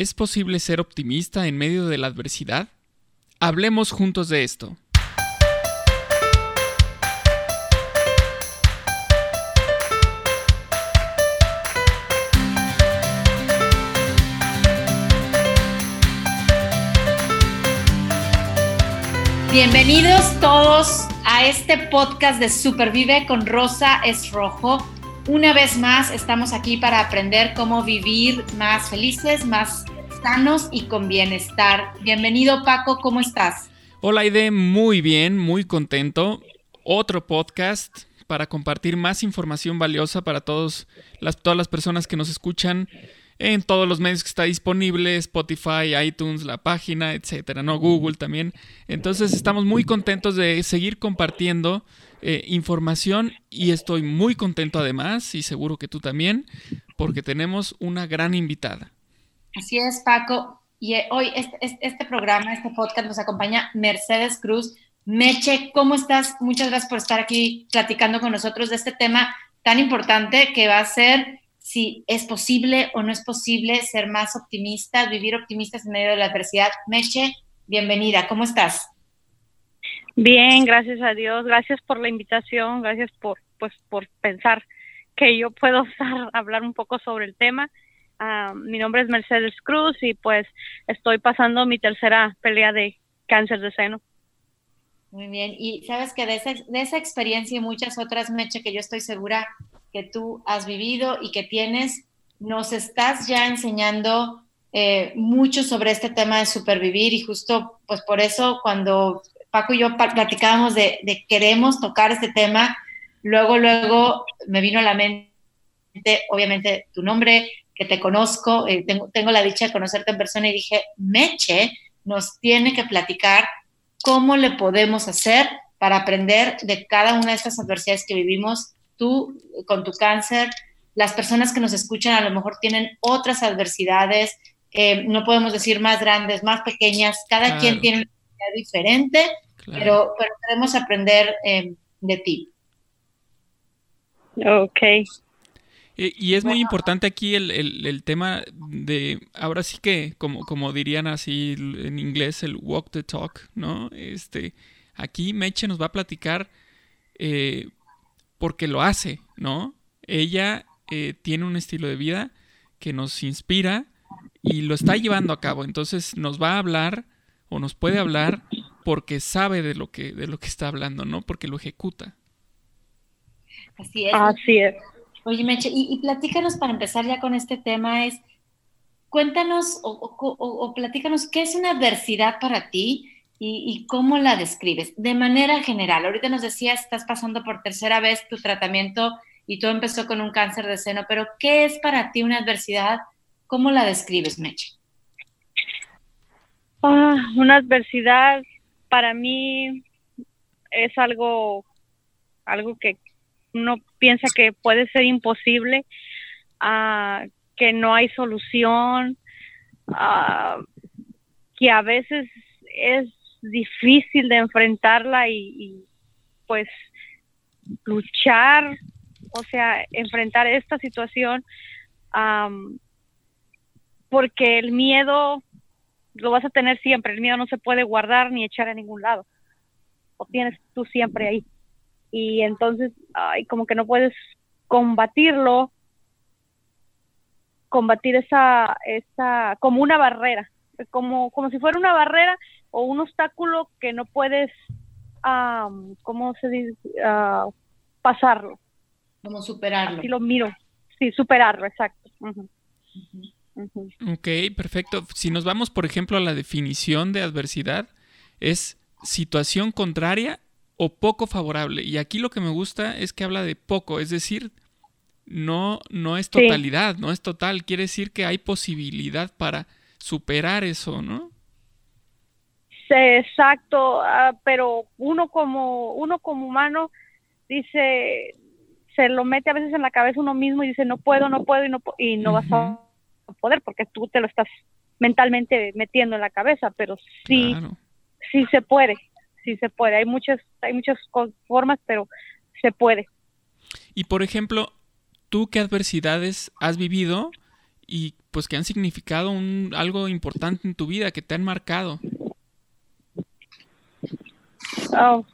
¿Es posible ser optimista en medio de la adversidad? Hablemos juntos de esto. Bienvenidos todos a este podcast de Supervive con Rosa es Rojo. Una vez más estamos aquí para aprender cómo vivir más felices, más sanos y con bienestar. Bienvenido Paco, ¿cómo estás? Hola Aide, muy bien, muy contento. Otro podcast para compartir más información valiosa para todos las, todas las personas que nos escuchan en todos los medios que está disponible, Spotify, iTunes, la página, etcétera, ¿no? Google también. Entonces estamos muy contentos de seguir compartiendo eh, información y estoy muy contento además, y seguro que tú también, porque tenemos una gran invitada. Así es, Paco. Y eh, hoy este, este, programa, este podcast nos acompaña Mercedes Cruz. Meche, ¿cómo estás? Muchas gracias por estar aquí platicando con nosotros de este tema tan importante que va a ser si es posible o no es posible ser más optimistas, vivir optimistas en medio de la adversidad. Meche, bienvenida, ¿cómo estás? Bien, gracias a Dios, gracias por la invitación, gracias por, pues, por pensar que yo puedo hablar un poco sobre el tema. Ah, mi nombre es Mercedes Cruz y pues estoy pasando mi tercera pelea de cáncer de seno. Muy bien, y sabes que de esa, de esa experiencia y muchas otras, Meche, que yo estoy segura que tú has vivido y que tienes, nos estás ya enseñando eh, mucho sobre este tema de supervivir y justo pues por eso cuando Paco y yo platicábamos de, queremos tocar este tema, luego, luego me vino a la mente, obviamente, tu nombre, que te conozco, eh, tengo, tengo la dicha de conocerte en persona y dije, Meche nos tiene que platicar cómo le podemos hacer para aprender de cada una de estas adversidades que vivimos tú con tu cáncer, las personas que nos escuchan a lo mejor tienen otras adversidades, eh, no podemos decir más grandes, más pequeñas, cada quien tiene una adversidad diferente, pero, pero queremos aprender eh, de ti. Ok. Y, es muy importante aquí el, el, tema de, ahora sí que, como, como dirían así en inglés, el walk the talk, ¿no? Este, aquí Meche nos va a platicar eh, porque lo hace, ¿no? Ella eh, tiene un estilo de vida que nos inspira y lo está llevando a cabo. Entonces nos va a hablar o nos puede hablar porque sabe de lo que, de lo que está hablando, ¿no? Porque lo ejecuta. Así es. Así es. Oye, Meche, y, platícanos para empezar ya con este tema, es, cuéntanos o, platícanos qué es una adversidad para ti y, cómo la describes de manera general. Ahorita nos decías, estás pasando por tercera vez tu tratamiento y todo empezó con un cáncer de seno, pero ¿qué es para ti una adversidad? ¿Cómo la describes, Meche? Ah, una adversidad para mí es algo, algo que uno piensa que puede ser imposible, ah, que no hay solución, ah, que a veces es difícil de enfrentarla y, pues luchar, o sea, enfrentar esta situación, porque el miedo lo vas a tener siempre, el miedo no se puede guardar ni echar a ningún lado, lo tienes tú siempre ahí. Y entonces, ay, como que no puedes combatirlo, combatir esa, esa, como una barrera, como, como si fuera una barrera o un obstáculo que no puedes, ¿cómo se dice? Ah, pasarlo. Como superarlo. Así lo miro. Sí, superarlo, exacto. Ok, perfecto. Si nos vamos, por ejemplo, a la definición de adversidad, es situación contraria o poco favorable. Y aquí lo que me gusta es que habla de poco, es decir, no, no es totalidad, no es total. Quiere decir que hay posibilidad para superar eso, ¿no? exacto, ah, pero uno como, uno como humano dice, se lo mete a veces en la cabeza uno mismo y dice, no puedo, no puedo y no, y no vas a poder porque tú te lo estás mentalmente metiendo en la cabeza, pero sí, sí se puede, sí se puede. Hay muchas, hay muchas formas, pero se puede. Y por ejemplo, ¿tú qué adversidades has vivido y pues que han significado un, algo importante en tu vida, que te han marcado. Oh,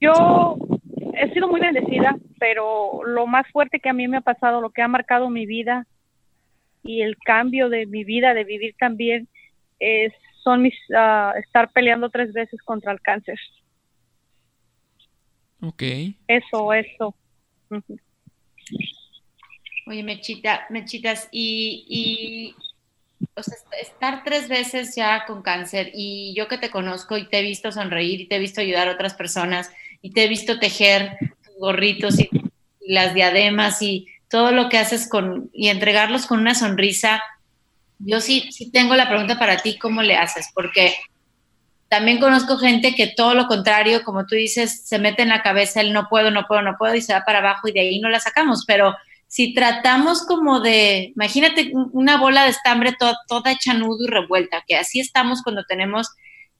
yo he sido muy bendecida, pero lo más fuerte que a mí me ha pasado, lo que ha marcado mi vida y el cambio de mi vida, de vivir también, es, son mis, uh, estar peleando tres veces contra el cáncer. Ok. Eso, eso. Oye, Mechita, Mechitas, y, y o sea, estar tres veces ya con cáncer y yo que te conozco y te he visto sonreír y te he visto ayudar a otras personas y te he visto tejer gorritos y, las diademas y todo lo que haces con y entregarlos con una sonrisa. Yo sí, sí tengo la pregunta para ti, ¿cómo le haces? Porque también conozco gente que todo lo contrario, como tú dices, se mete en la cabeza el no puedo, no puedo, no puedo y se va para abajo y de ahí no la sacamos, pero si tratamos como de, imagínate una bola de estambre toda, toda hecha nudo y revuelta, que así estamos cuando tenemos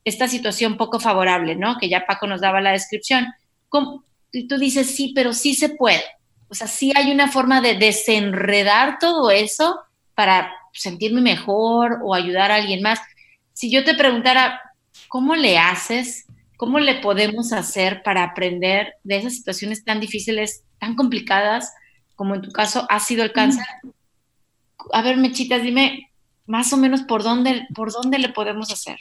esta situación poco favorable, ¿no? Que ya Paco nos daba la descripción. Y tú dices, sí, pero sí se puede. O sea, sí hay una forma de desenredar todo eso para sentirme mejor o ayudar a alguien más. Si yo te preguntara, ¿cómo le haces? ¿Cómo le podemos hacer para aprender de esas situaciones tan difíciles, tan complicadas, como en tu caso ha sido el cáncer? A ver, Mechitas, dime más o menos por dónde, por dónde le podemos hacer.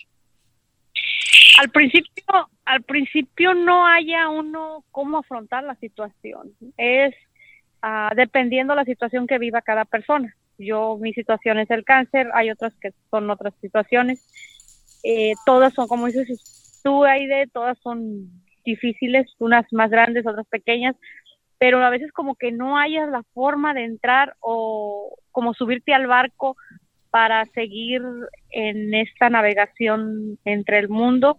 Al principio, al principio no haya uno cómo afrontar la situación. Es uh, dependiendo la situación que viva cada persona. Yo, mi situación es el cáncer, hay otras que son otras situaciones. Eh, todas son, como dices tú, Aide, todas son difíciles, unas más grandes, otras pequeñas, pero a veces como que no hayas la forma de entrar o como subirte al barco para seguir en esta navegación entre el mundo.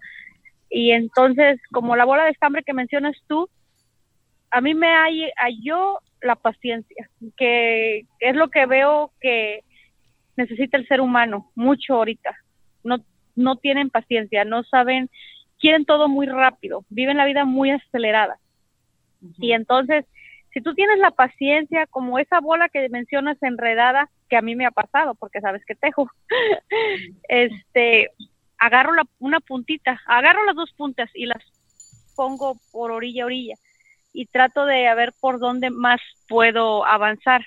Y entonces, como la bola de estambre que mencionas tú, a mí me halló la paciencia, que es lo que veo que necesita el ser humano mucho ahorita. No, no tienen paciencia, no saben, quieren todo muy rápido, viven la vida muy acelerada. Y entonces, si tú tienes la paciencia, como esa bola que mencionas enredada, que a mí me ha pasado, porque sabes que tejo, este, agarro la, una puntita, agarro las dos puntas y las pongo por orilla a orilla y trato de ver por dónde más puedo avanzar,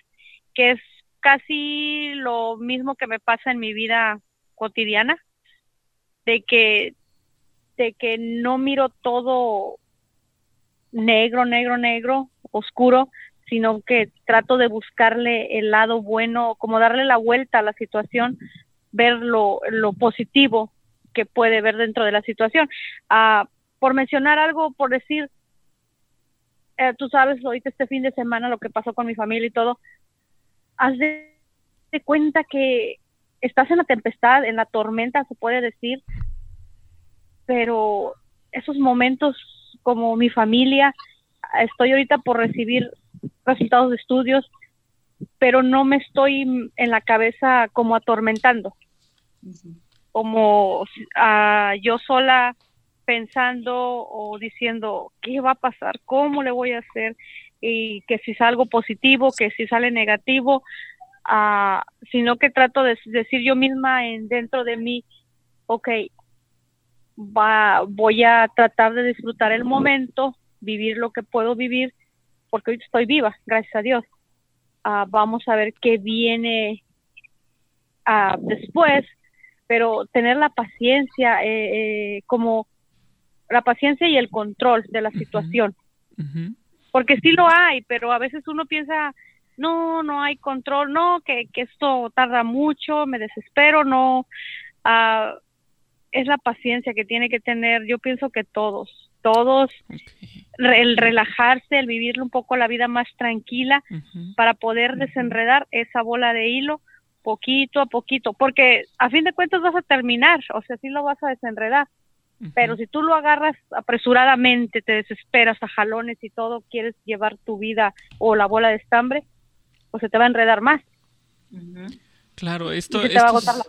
que es casi lo mismo que me pasa en mi vida cotidiana, de que, de que no miro todo negro, negro, negro, oscuro, sino que trato de buscarle el lado bueno, como darle la vuelta a la situación, ver lo, positivo que puede ver dentro de la situación. Ah, por mencionar algo, por decir, eh, tú sabes, ahorita este fin de semana lo que pasó con mi familia y todo, haz de, cuenta que estás en la tempestad, en la tormenta, se puede decir, pero esos momentos como mi familia, estoy ahorita por recibir resultados de estudios, pero no me estoy en la cabeza como atormentando, como uh, yo sola pensando o diciendo qué va a pasar, cómo le voy a hacer y que si algo positivo, que si sale negativo, uh, sino que trato de decir yo misma en dentro de mí, ok, va, voy a tratar de disfrutar el momento, vivir lo que puedo vivir, porque hoy estoy viva, gracias a Dios. Uh, vamos a ver qué viene uh, después, pero tener la paciencia, eh, eh, como la paciencia y el control de la situación. Porque sí lo hay, pero a veces uno piensa, no, no hay control, no, que, que esto tarda mucho, me desespero, no. Uh, es la paciencia que tiene que tener, yo pienso que todos, todos, el relajarse, el vivir un poco la vida más tranquila para poder desenredar esa bola de hilo poquito a poquito, porque a fin de cuentas vas a terminar, o sea, sí lo vas a desenredar, pero si tú lo agarras apresuradamente, te desesperas a jalones y todo, quieres llevar tu vida o la bola de estambre, pues se te va a enredar más. Claro, esto, te va a agotar la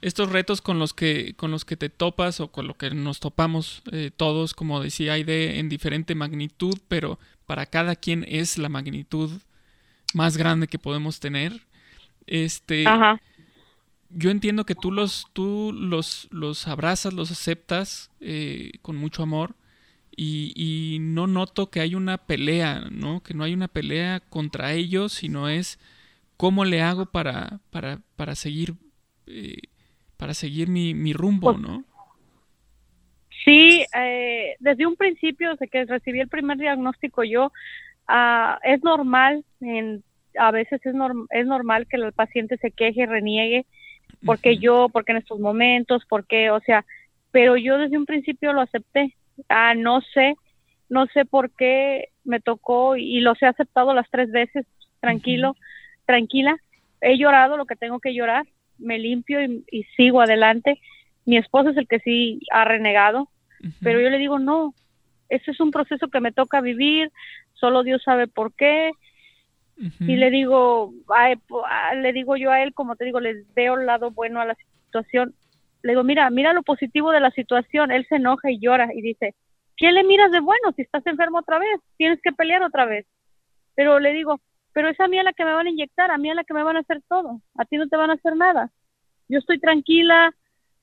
estos retos con los que con los que te topas o con lo que nos topamos eh, todos, como decía Aide, en diferente magnitud, pero para cada quien es la magnitud más grande que podemos tener. este, yo entiendo que tú los, tú los, los abrazas, los aceptas eh, con mucho amor y, y, no noto que hay una pelea, ¿no? Que no hay una pelea contra ellos, sino es cómo le hago para, para, para seguir, eh, para seguir mi, mi rumbo, pues ¿no? Sí, eh, desde un principio, desde que recibí el primer diagnóstico yo, uh, es normal, en, a veces es, es normal que el paciente se queje, reniegue, porque yo, porque en estos momentos, porque, o sea, pero yo desde un principio lo acepté. Ah, no sé, no sé por qué me tocó y los he aceptado las tres veces, tranquilo, tranquila. He llorado lo que tengo que llorar, me limpio y sigo adelante mi esposo es el que sí ha renegado, pero yo le digo, no, ese es un proceso que me toca vivir, solo Dios sabe por qué. Y le digo, le digo yo a él, como te digo, le veo el lado bueno a la situación. Le digo, mira, mira lo positivo de la situación. Él se enoja y llora y dice, ¿qué le miras de bueno si estás enfermo otra vez? Tienes que pelear otra vez. Pero le digo, pero es a mí a la que me van a inyectar, a mí a la que me van a hacer todo. A ti no te van a hacer nada. Yo estoy tranquila,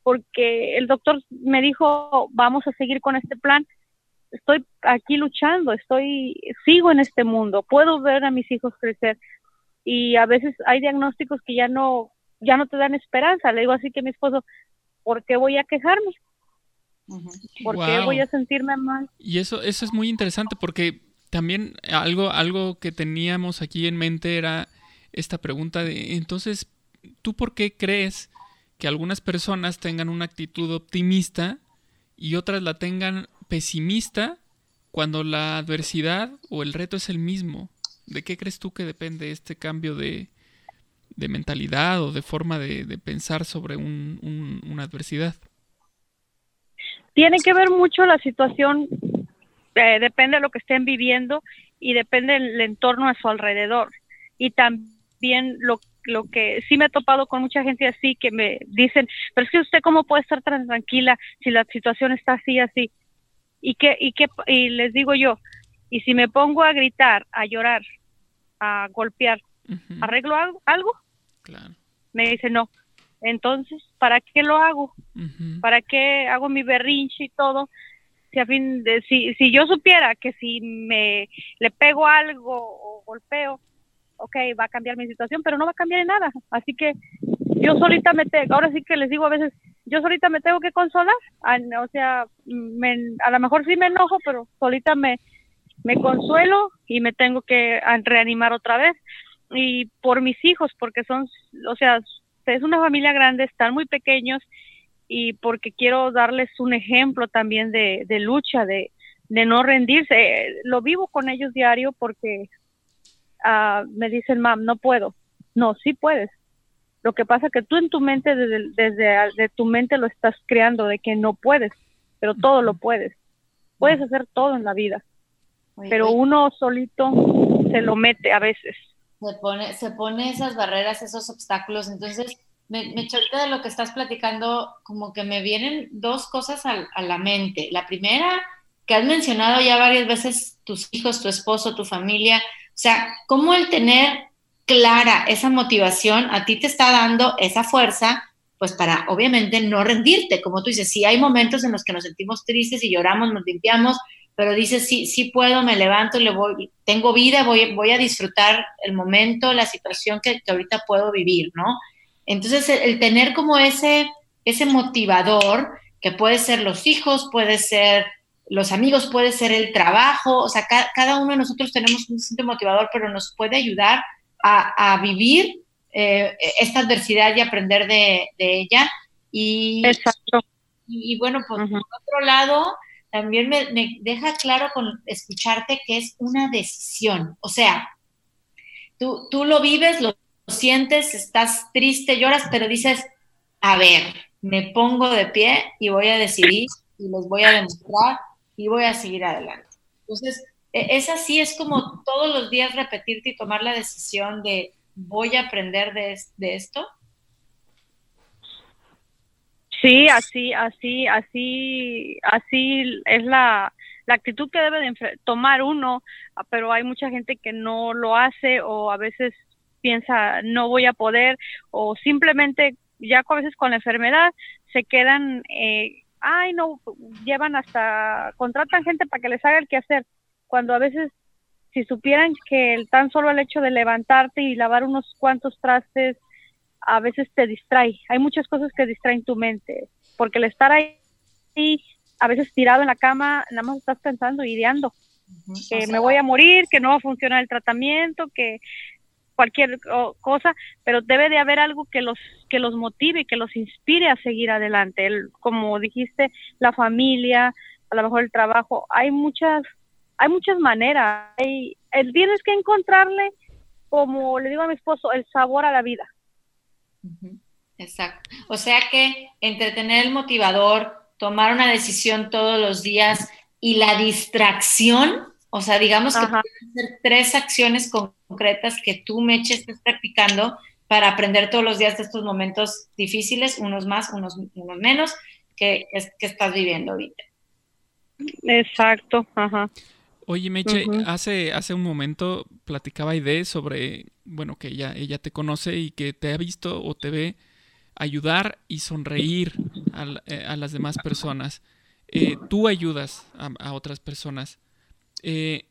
porque el doctor me dijo, vamos a seguir con este plan. Estoy aquí luchando, estoy, sigo en este mundo, puedo ver a mis hijos crecer y a veces hay diagnósticos que ya no, ya no te dan esperanza. Le digo así que mi esposo, ¿por qué voy a quejarme? ¿Por qué voy a sentirme mal? Y eso, eso es muy interesante porque también algo, algo que teníamos aquí en mente era esta pregunta de, entonces, ¿tú por qué crees que algunas personas tengan una actitud optimista y otras la tengan pesimista cuando la adversidad o el reto es el mismo. ¿De qué crees tú que depende este cambio de, mentalidad o de forma de, pensar sobre una adversidad? Tiene que ver mucho la situación, eh, depende de lo que estén viviendo y depende del entorno a su alrededor. Y también lo lo que sí me he topado con mucha gente así que me dicen, pero es que usted cómo puede estar tan tranquila si la situación está así, así. Y que, y que, y les digo yo, y si me pongo a gritar, a llorar, a golpear, ¿arreglo algo? Claro. Me dice, no. Entonces, ¿para qué lo hago? ¿Para qué hago mi berrinche y todo? Si, a fin de, si, si yo supiera que si me le pego algo o golpeo, ok, va a cambiar mi situación, pero no va a cambiar en nada. Así que yo solita me tengo, ahora sí que les digo a veces, yo solita me tengo que consolar. O sea, a lo mejor sí me enojo, pero solita me, me consuelo y me tengo que reanimar otra vez. Y por mis hijos, porque son, o sea, es una familia grande, están muy pequeños y porque quiero darles un ejemplo también de, de lucha, de, de no rendirse. Lo vivo con ellos diario porque me dicen, mam, no puedo. No, sí puedes. Lo que pasa que tú en tu mente, desde, desde tu mente lo estás creando de que no puedes, pero todo lo puedes. Puedes hacer todo en la vida, pero uno solito se lo mete a veces. Se pone, se pone esas barreras, esos obstáculos. Entonces, me, me de lo que estás platicando, como que me vienen dos cosas a, a la mente. La primera, que has mencionado ya varias veces tus hijos, tu esposo, tu familia, o sea, cómo el tener clara esa motivación a ti te está dando esa fuerza, pues para obviamente no rendirte, como tú dices, sí hay momentos en los que nos sentimos tristes y lloramos, nos limpiamos, pero dices, sí, sí puedo, me levanto, le voy, tengo vida, voy, voy a disfrutar el momento, la situación que, ahorita puedo vivir, ¿no? Entonces, el, tener como ese, ese motivador, que puede ser los hijos, puede ser los amigos, puede ser el trabajo, o sea, cada uno de nosotros tenemos un motivador, pero nos puede ayudar a, vivir eh, esta adversidad y aprender de, ella. Y, Exacto. Y, bueno, pues por otro lado, también me, deja claro con escucharte que es una decisión. O sea, tú, tú lo vives, lo sientes, estás triste, lloras, pero dices, a ver, me pongo de pie y voy a decidir y les voy a demostrar y voy a seguir adelante. Entonces, es así, es como todos los días repetirte y tomar la decisión de voy a aprender de, esto. Sí, así, así, así, así es la, la actitud que debe de tomar uno, pero hay mucha gente que no lo hace o a veces piensa no voy a poder o simplemente ya a veces con la enfermedad se quedan, eh, ay no, llevan hasta, contratan gente para que les haga el quehacer, cuando a veces si supieran que el, tan solo el hecho de levantarte y lavar unos cuantos trastes a veces te distrae, hay muchas cosas que distraen tu mente, porque el estar ahí a veces tirado en la cama, nada más estás pensando, ideando, que me voy a morir, que no va a funcionar el tratamiento, que cualquier cosa, pero debe de haber algo que los que los motive, que los inspire a seguir adelante. El, como dijiste, la familia, a lo mejor el trabajo, hay muchas hay muchas maneras. Hay, el, tienes que encontrarle, como le digo a mi esposo, el sabor a la vida. Exacto. O sea que entretener el motivador, tomar una decisión todos los días y la distracción, o sea, digamos que ser tres acciones concretas que tú, Meche, estés practicando para aprender todos los días de estos momentos difíciles, unos más, unos, unos menos, que, que estás viviendo ahorita. Exacto, ajá. Oye, Meche, hace, hace un momento platicaba Ide sobre, bueno, que ella, ella te conoce y que te ha visto o te ve ayudar y sonreír a, eh, las demás personas. Eh, tú ayudas a, otras personas. Eh,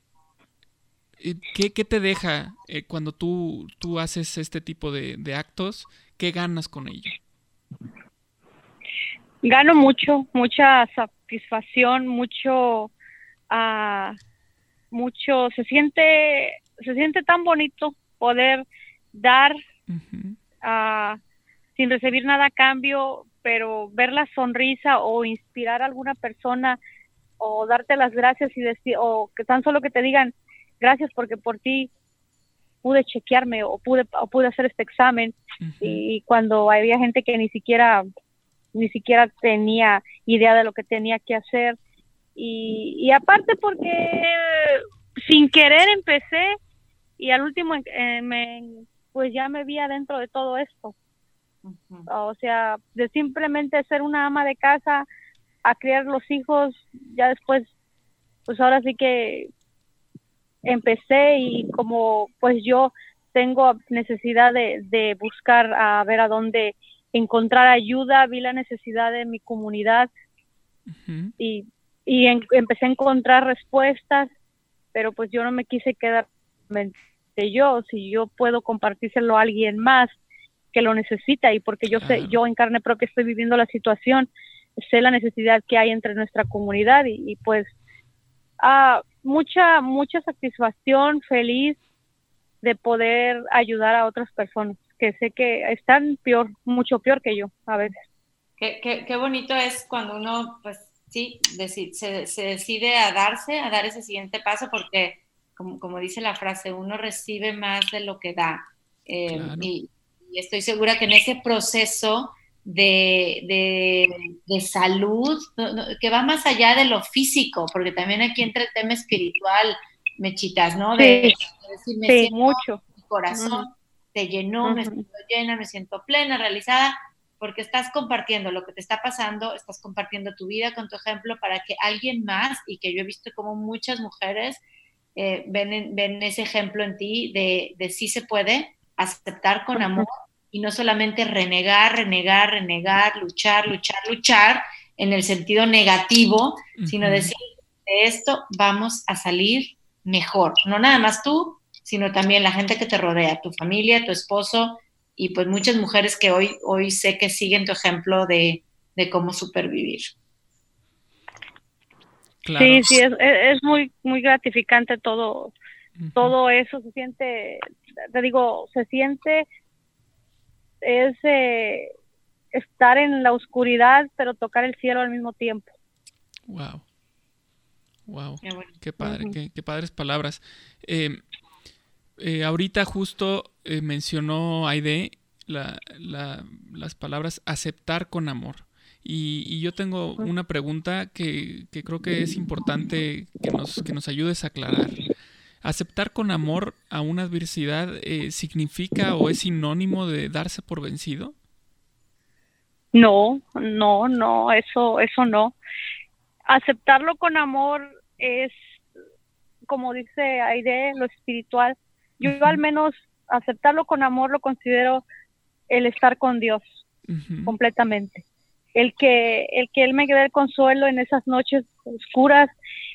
¿qué, te deja cuando tú, tú haces este tipo de, actos? ¿Qué ganas con ello? Gano mucho, mucha satisfacción, mucho, uh, mucho, se siente, se siente tan bonito poder dar a sin recibir nada a cambio, pero ver la sonrisa o inspirar a alguna persona o darte las gracias y decir, o que tan solo que te digan gracias porque por ti pude chequearme o pude, o pude hacer este examen y cuando había gente que ni siquiera ni siquiera tenía idea de lo que tenía que hacer y, y aparte porque sin querer empecé y al último eh, me, pues ya me vi adentro de todo esto. O sea, de simplemente ser una ama de casa a criar los hijos, ya después, pues ahora sí que empecé y como pues yo tengo necesidad de, buscar a ver a dónde encontrar ayuda, vi la necesidad de mi comunidad y, y empecé a encontrar respuestas, pero pues yo no me quise quedar de yo, si yo puedo compartírselo a alguien más, que lo necesita y porque yo sé, yo en carne propia estoy viviendo la situación, sé la necesidad que hay entre nuestra comunidad y, pues ah, mucha, mucha satisfacción, feliz de poder ayudar a otras personas que sé que están peor, mucho peor que yo a veces. Qué, qué, qué bonito es cuando uno, pues sí, se, se, decide a darse, a dar ese siguiente paso, porque como, como dice la frase, uno recibe más de lo que da. Eh, y, y estoy segura que en ese proceso de, de, salud, que va más allá de lo físico, porque también aquí entra el tema espiritual, mechitas, ¿no? De, sí, decir, mucho. Mi corazón te llenó, me siento llena, me siento plena, realizada, porque estás compartiendo lo que te está pasando, estás compartiendo tu vida con tu ejemplo para que alguien más, y que yo he visto como muchas mujeres eh, ven, ven ese ejemplo en ti de, de sí se puede, aceptar con amor y no solamente renegar, renegar, renegar, luchar, luchar, luchar en el sentido negativo, sino decir, de esto vamos a salir mejor. No nada más tú, sino también la gente que te rodea, tu familia, tu esposo y pues muchas mujeres que hoy, hoy sé que siguen tu ejemplo de, cómo supervivir. Sí, sí, es, es, muy, muy gratificante todo, todo eso, se siente, te digo, se siente es eh, estar en la oscuridad, pero tocar el cielo al mismo tiempo. Wow. Wow. Qué, padre, qué, padres palabras. Eh, eh, ahorita justo mencionó Aide la, las palabras aceptar con amor. Y, yo tengo una pregunta que, que, creo que es importante que nos, que nos ayudes a aclarar. ¿Aceptar con amor a una adversidad eh, significa o es sinónimo de darse por vencido? No, no, no, eso, eso no. Aceptarlo con amor es, como dice Aide, lo espiritual. Yo al menos aceptarlo con amor lo considero el estar con Dios completamente. El que, el que Él me dé el consuelo en esas noches oscuras,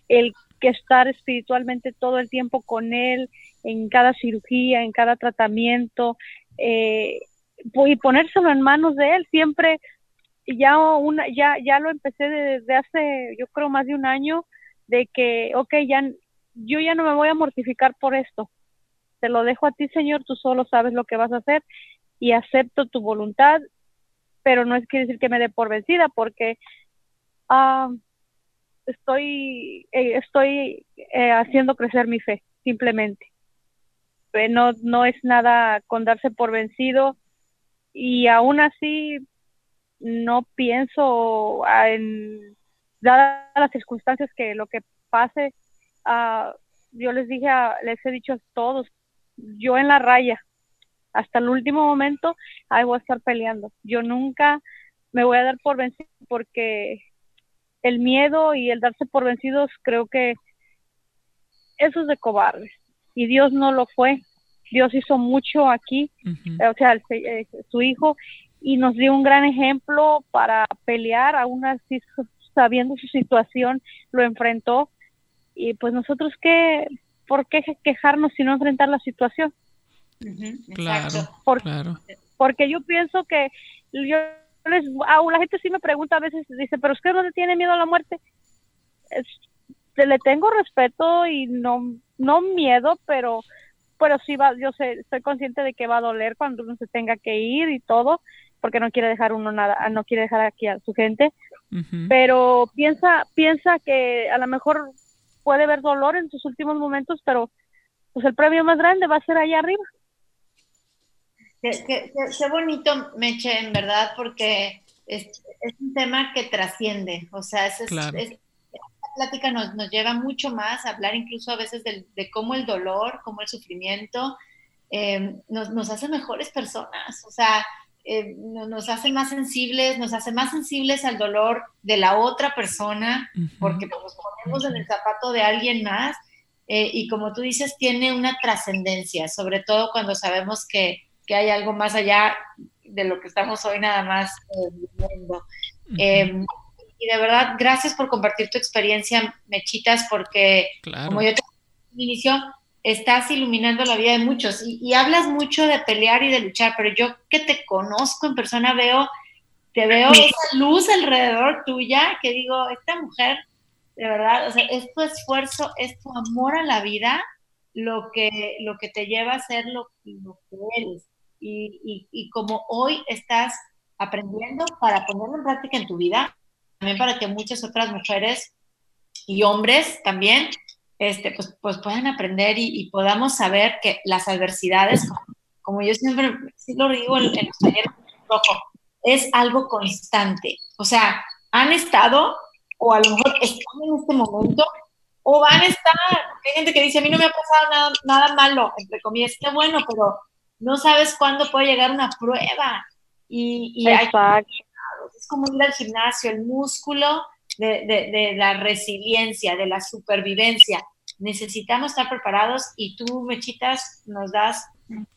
el que estar espiritualmente todo el tiempo con Él, en cada cirugía, en cada tratamiento, eh, y ponérselo en manos de Él. Siempre, ya, una, ya, ya lo empecé desde hace, yo creo, más de un año, de que, ok, ya, yo ya no me voy a mortificar por esto. Te lo dejo a ti, Señor, tú solo sabes lo que vas a hacer y acepto tu voluntad, pero no es quiere decir que me dé por vencida porque ah, estoy, eh, estoy eh, haciendo crecer mi fe, simplemente. Eh, no, no es nada con darse por vencido y aún así no pienso ah, en, dadas las circunstancias que lo que pase, uh, yo les dije, les he dicho a todos, yo en la raya, hasta el último momento, ahí voy a estar peleando. Yo nunca me voy a dar por vencido porque el miedo y el darse por vencidos creo que eso es de cobardes y Dios no lo fue. Dios hizo mucho aquí, o sea, eh, su hijo, y nos dio un gran ejemplo para pelear, aún así sabiendo su situación, lo enfrentó. Y pues nosotros, ¿qué, ¿por qué quejarnos si no enfrentar la situación? claro, Porque yo pienso que yo les, la gente sí me pregunta a veces, dice, pero usted no le tiene miedo a la muerte. le tengo respeto y no, no miedo, pero, pero sí va, yo sé, estoy consciente de que va a doler cuando uno se tenga que ir y todo, porque no quiere dejar uno nada, no quiere dejar aquí a su gente. Pero piensa, piensa que a lo mejor puede haber dolor en sus últimos momentos, pero pues el premio más grande va a ser allá arriba. Qué, bonito, Meche, en verdad, porque es, un tema que trasciende. O sea, es, esta plática nos, nos, lleva mucho más a hablar incluso a veces de, de cómo el dolor, cómo el sufrimiento eh, nos, nos, hace mejores personas. O sea, eh, nos hace más sensibles, nos hace más sensibles al dolor de la otra persona, porque nos ponemos en el zapato de alguien más. Eh, y como tú dices, tiene una trascendencia, sobre todo cuando sabemos que que hay algo más allá de lo que estamos hoy nada más eh, viviendo. Em, y de verdad, gracias por compartir tu experiencia, Mechitas, porque como yo te inicio, estás iluminando la vida de muchos y, hablas mucho de pelear y de luchar, pero yo que te conozco en persona veo, te veo esa luz alrededor tuya que digo, esta mujer, de verdad, o sea, es tu esfuerzo, es tu amor a la vida lo que, lo que te lleva a ser lo, lo que eres y, y, como hoy estás aprendiendo para ponerlo en práctica en tu vida, también para que muchas otras mujeres y hombres también este, pues, pues puedan aprender y, podamos saber que las adversidades, como, yo siempre sí lo digo en, los talleres rojo, es algo constante. O sea, han estado, o a lo mejor están en este momento, o van a estar. Hay gente que dice, a mí no me ha pasado nada, nada malo, entre comillas, qué bueno, pero no sabes cuándo puede llegar una prueba. Y, es como ir al gimnasio, el músculo de, la resiliencia, de la supervivencia. Necesitamos estar preparados y tú, Mechitas, nos das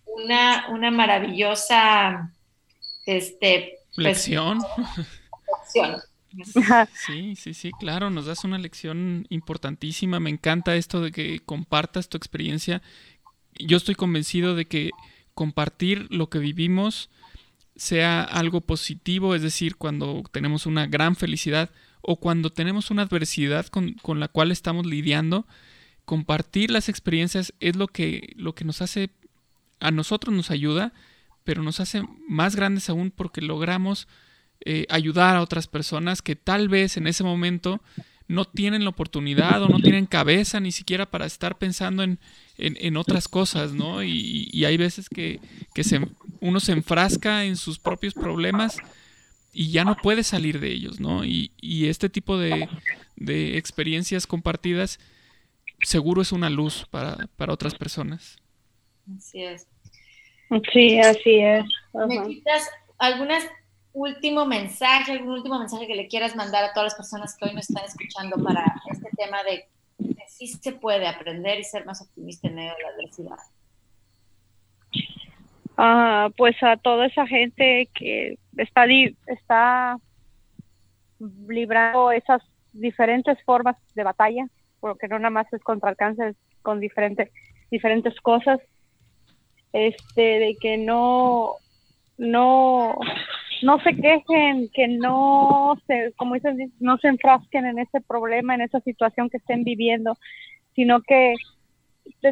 una, una maravillosa este, pues, lección. Sí, sí, sí, claro, nos das una lección importantísima. Me encanta esto de que compartas tu experiencia. Yo estoy convencido de que compartir lo que vivimos sea algo positivo, es decir, cuando tenemos una gran felicidad o cuando tenemos una adversidad con, la cual estamos lidiando, compartir las experiencias es lo que, lo que nos hace, a nosotros nos ayuda, pero nos hace más grandes aún porque logramos eh, ayudar a otras personas que tal vez en ese momento no tienen la oportunidad o no tienen cabeza ni siquiera para estar pensando en, en, otras cosas, ¿no? Y, hay veces que, se, uno se enfrasca en sus propios problemas y ya no puede salir de ellos, ¿no? Y, este tipo de, experiencias compartidas seguro es una luz para, otras personas. Así es. Sí, así es. ¿Me quitas algunas último mensaje, algún último mensaje que le quieras mandar a todas las personas que hoy nos están escuchando para este tema de que sí se puede aprender y ser más optimista en medio de la adversidad? Ah, pues a toda esa gente que está, está librando esas diferentes formas de batalla, porque no nada más es contra el cáncer, con diferentes diferentes cosas, este, de que no, no, no se quejen, que no se, como dicen, no se enfrasquen en ese problema, en esa situación que estén viviendo, sino que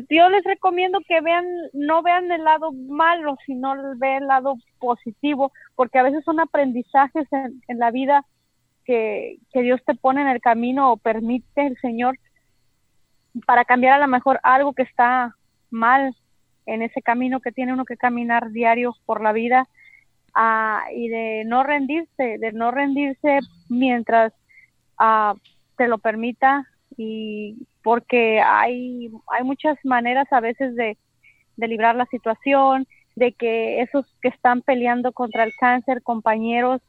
yo les recomiendo que vean, no vean el lado malo, sino vean el lado positivo, porque a veces son aprendizajes en, la vida que, que, Dios te pone en el camino o permite el Señor para cambiar a lo mejor algo que está mal en ese camino que tiene uno que caminar diario por la vida uh, y de no rendirse, de no rendirse mientras uh, te lo permita y porque hay, hay muchas maneras a veces de, de librar la situación, de que esos que están peleando contra el cáncer, compañeros,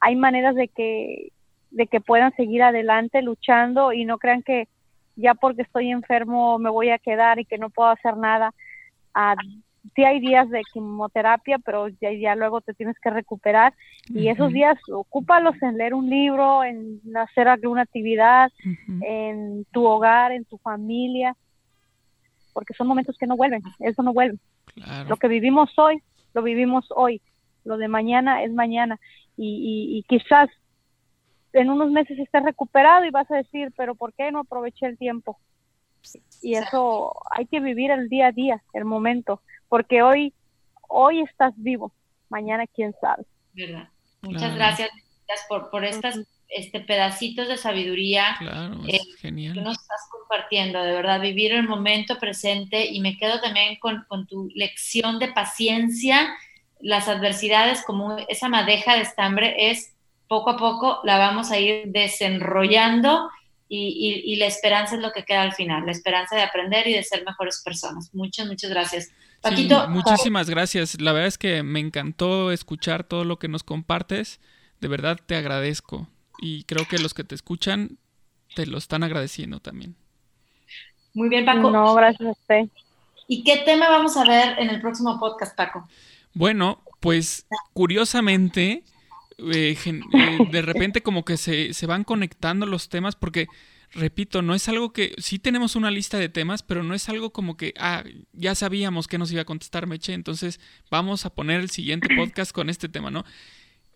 hay maneras de que, de que puedan seguir adelante luchando y no crean que ya porque estoy enfermo me voy a quedar y que no puedo hacer nada. Uh, sí hay días de quimioterapia, pero ya, ya luego te tienes que recuperar. Y esos días ocúpalos en leer un libro, en hacer alguna actividad, en tu hogar, en tu familia, porque son momentos que no vuelven, eso no vuelve. Lo que vivimos hoy, lo vivimos hoy, lo de mañana es mañana. Y, y, y quizás en unos meses estés recuperado y vas a decir, pero ¿por qué no aproveché el tiempo? Y eso hay que vivir el día a día, el momento porque hoy, hoy estás vivo, mañana quién sabe. ¿Verdad? Muchas gracias por, por estas este pedacitos de sabiduría eh, que nos estás compartiendo, de verdad, vivir el momento presente y me quedo también con, con tu lección de paciencia, las adversidades como esa madeja de estambre es poco a poco la vamos a ir desenrollando y, y, la esperanza es lo que queda al final, la esperanza de aprender y de ser mejores personas. Muchas, muchas gracias. Paquito. muchísimas gracias. La verdad es que me encantó escuchar todo lo que nos compartes. De verdad te agradezco. Y creo que los que te escuchan te lo están agradeciendo también. Muy bien, Paco. No, gracias a usted. ¿Y qué tema vamos a ver en el próximo podcast, Paco? Bueno, pues curiosamente, eh, eh, de repente como que se, se van conectando los temas porque repito, no es algo que, sí tenemos una lista de temas, pero no es algo como que, ah, ya sabíamos que nos iba a contestar Meche, entonces vamos a poner el siguiente podcast con este tema, ¿no?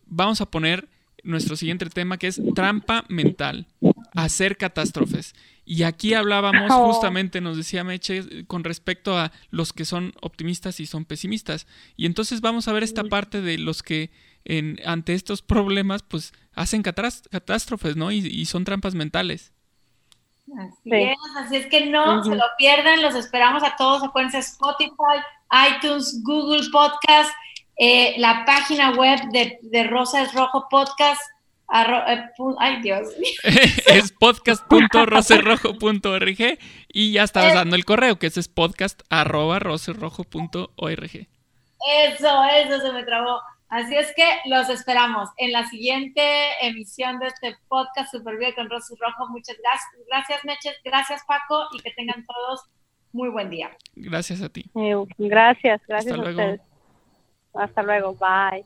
Vamos a poner nuestro siguiente tema que es trampa mental, hacer catástrofes. Y aquí hablábamos oh. justamente, nos decía Meche, con respecto a los que son optimistas y son pesimistas. Y entonces vamos a ver esta parte de los que en, ante estos problemas, pues hacen catástrofes, ¿no? y son trampas mentales. Así es, así es que no se lo pierdan, los esperamos a todos, acuérdense Spotify, iTunes, Google Podcast, eh, la página web de, de Rosa es Rojo Podcast, eh, ay Dios. es podcast.roserrojo.org y ya estabas dando el correo que es podcast arroba Eso, eso se me trabó. Así es que los esperamos en la siguiente emisión de este podcast Supervive con Rosy Rojo. Muchas gracias, gracias Meches, gracias Paco y que tengan todos muy buen día. Gracias a ti. Eh, gracias, gracias a ustedes. Hasta luego, bye.